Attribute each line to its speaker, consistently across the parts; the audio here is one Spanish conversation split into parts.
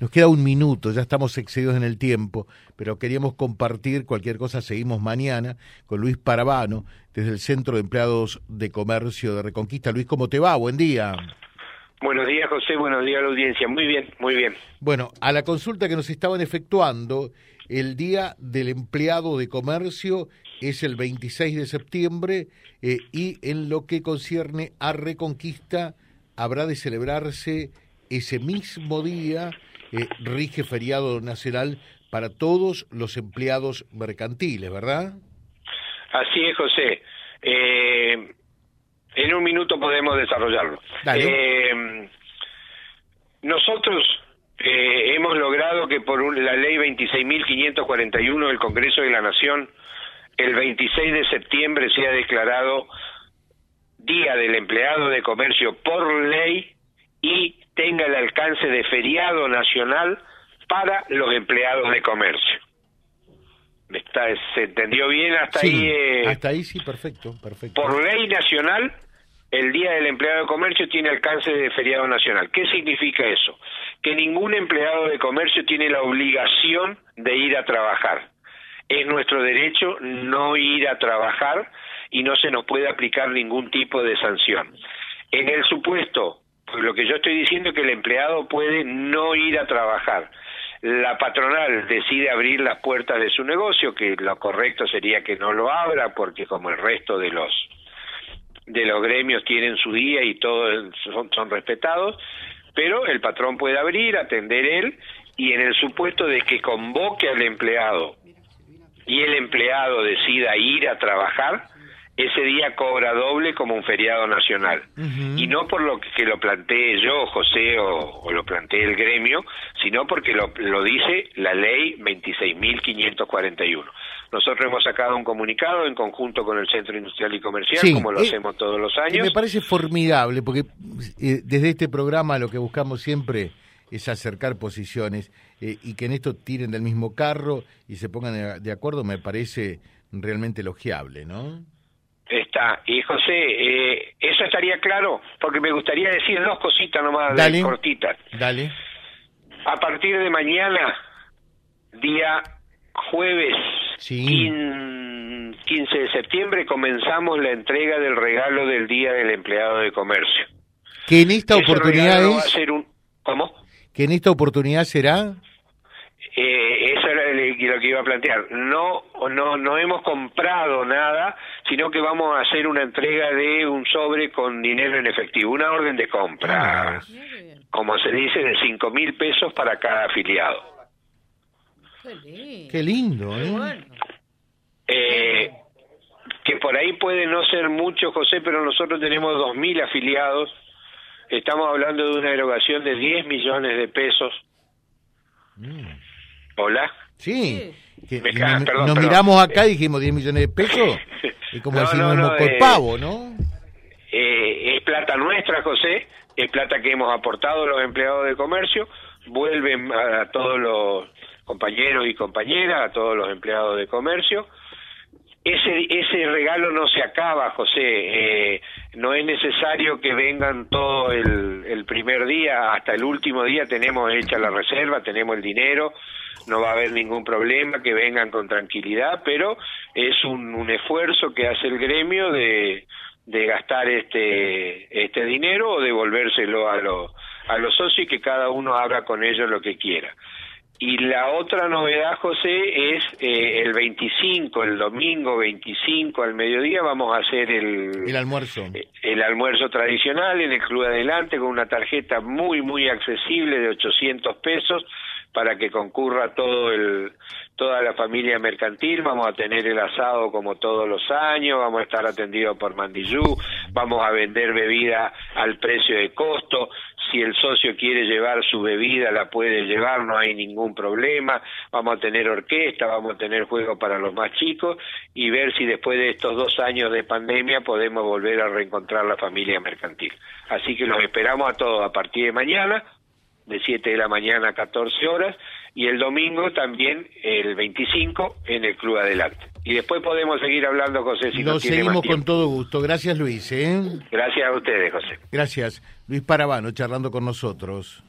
Speaker 1: Nos queda un minuto, ya estamos excedidos en el tiempo, pero queríamos compartir cualquier cosa. Seguimos mañana con Luis Parabano, desde el Centro de Empleados de Comercio de Reconquista. Luis, ¿cómo te va? Buen día.
Speaker 2: Buenos días, José. Buenos días a la audiencia. Muy bien, muy bien.
Speaker 1: Bueno, a la consulta que nos estaban efectuando, el Día del Empleado de Comercio es el 26 de septiembre eh, y en lo que concierne a Reconquista habrá de celebrarse ese mismo día, eh, rige feriado nacional para todos los empleados mercantiles, ¿verdad?
Speaker 2: Así es, José. Eh, en un minuto podemos desarrollarlo. Eh, nosotros eh, hemos logrado que por la ley 26.541 del Congreso de la Nación, el 26 de septiembre sea declarado Día del Empleado de Comercio por ley y tenga el alcance de feriado nacional para los empleados de comercio. Está, ¿Se entendió bien hasta ahí?
Speaker 1: Eh, hasta ahí sí, perfecto, perfecto.
Speaker 2: Por ley nacional, el Día del Empleado de Comercio tiene alcance de feriado nacional. ¿Qué significa eso? Que ningún empleado de comercio tiene la obligación de ir a trabajar. Es nuestro derecho no ir a trabajar y no se nos puede aplicar ningún tipo de sanción. En el supuesto, pues lo que yo estoy diciendo es que el empleado puede no ir a trabajar. La patronal decide abrir las puertas de su negocio, que lo correcto sería que no lo abra, porque como el resto de los de los gremios tienen su día y todos son, son respetados, pero el patrón puede abrir, atender él, y en el supuesto de que convoque al empleado y el empleado decida ir a trabajar, ese día cobra doble como un feriado nacional. Y no por lo que, lo planteé yo, José, o, lo planteé el gremio, sino porque lo, lo dice la ley 26.541. Nosotros hemos sacado un comunicado en conjunto con el Centro Industrial y Comercial, como lo eh, hacemos todos los años.
Speaker 1: me parece formidable, porque eh, desde este programa lo que buscamos siempre es acercar posiciones eh, y que en esto tiren del mismo carro y se pongan de acuerdo, me parece realmente elogiable, ¿no?
Speaker 2: Está. Y José, eh, eso estaría claro, porque me gustaría decir dos cositas nomás cortitas.
Speaker 1: Dale.
Speaker 2: A partir de mañana, día jueves 15 de septiembre, comenzamos la entrega del regalo del Día del Empleado de Comercio.
Speaker 1: Que en esta oportunidad es...
Speaker 2: un... ¿Cómo?
Speaker 1: Que en esta oportunidad será...
Speaker 2: Eh, eso era lo que iba a plantear. No, no, no hemos comprado nada, sino que vamos a hacer una entrega de un sobre con dinero en efectivo, una orden de compra, ah, como se dice, de cinco mil pesos para cada afiliado.
Speaker 1: Qué lindo, ¿eh?
Speaker 2: ¿eh? que por ahí puede no ser mucho, José, pero nosotros tenemos dos mil afiliados. Estamos hablando de una erogación de 10 millones de pesos. Mm. Hola.
Speaker 1: Sí. nos, miramos acá y dijimos 10 millones de pesos. Y como decimos, no, eh, pavo, ¿no?
Speaker 2: Eh, es plata nuestra, José. Es plata que hemos aportado los empleados de comercio. Vuelven a, todos los compañeros y compañeras, a todos los empleados de comercio. Ese, ese regalo no se acaba, José. Eh, no es necesario que vengan todo el, primer día, hasta el último día tenemos hecha la reserva, tenemos el dinero, no va a haber ningún problema, que vengan con tranquilidad, pero es un, un esfuerzo que hace el gremio de, de gastar este, este dinero o devolvérselo a, los a los socios y que cada uno haga con ellos lo que quiera. Y la otra novedad, José, es eh, el 25, el domingo 25 al mediodía vamos a hacer el,
Speaker 1: el almuerzo.
Speaker 2: Eh, el almuerzo tradicional en el Club Adelante con una tarjeta muy, muy accesible de 800 pesos para que concurra todo el toda la familia mercantil, vamos a tener el asado como todos los años, vamos a estar atendidos por Mandillú, vamos a vender bebida al precio de costo, si el socio quiere llevar su bebida la puede llevar, no hay ningún problema, vamos a tener orquesta, vamos a tener juego para los más chicos y ver si después de estos dos años de pandemia podemos volver a reencontrar la familia mercantil. Así que los esperamos a todos a partir de mañana, de 7 de la mañana a 14 horas, y el domingo también, el 25, en el Club Adelante. Y después podemos seguir hablando, José, si
Speaker 1: Lo seguimos con todo gusto. Gracias, Luis. ¿eh?
Speaker 2: Gracias a ustedes, José.
Speaker 1: Gracias. Luis Parabano, charlando con nosotros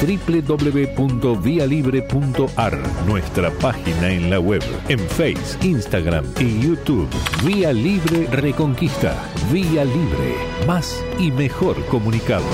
Speaker 3: www.vialibre.ar, nuestra página en la web, en Face, Instagram y YouTube. Vía Libre Reconquista. Vía Libre. Más y mejor comunicados.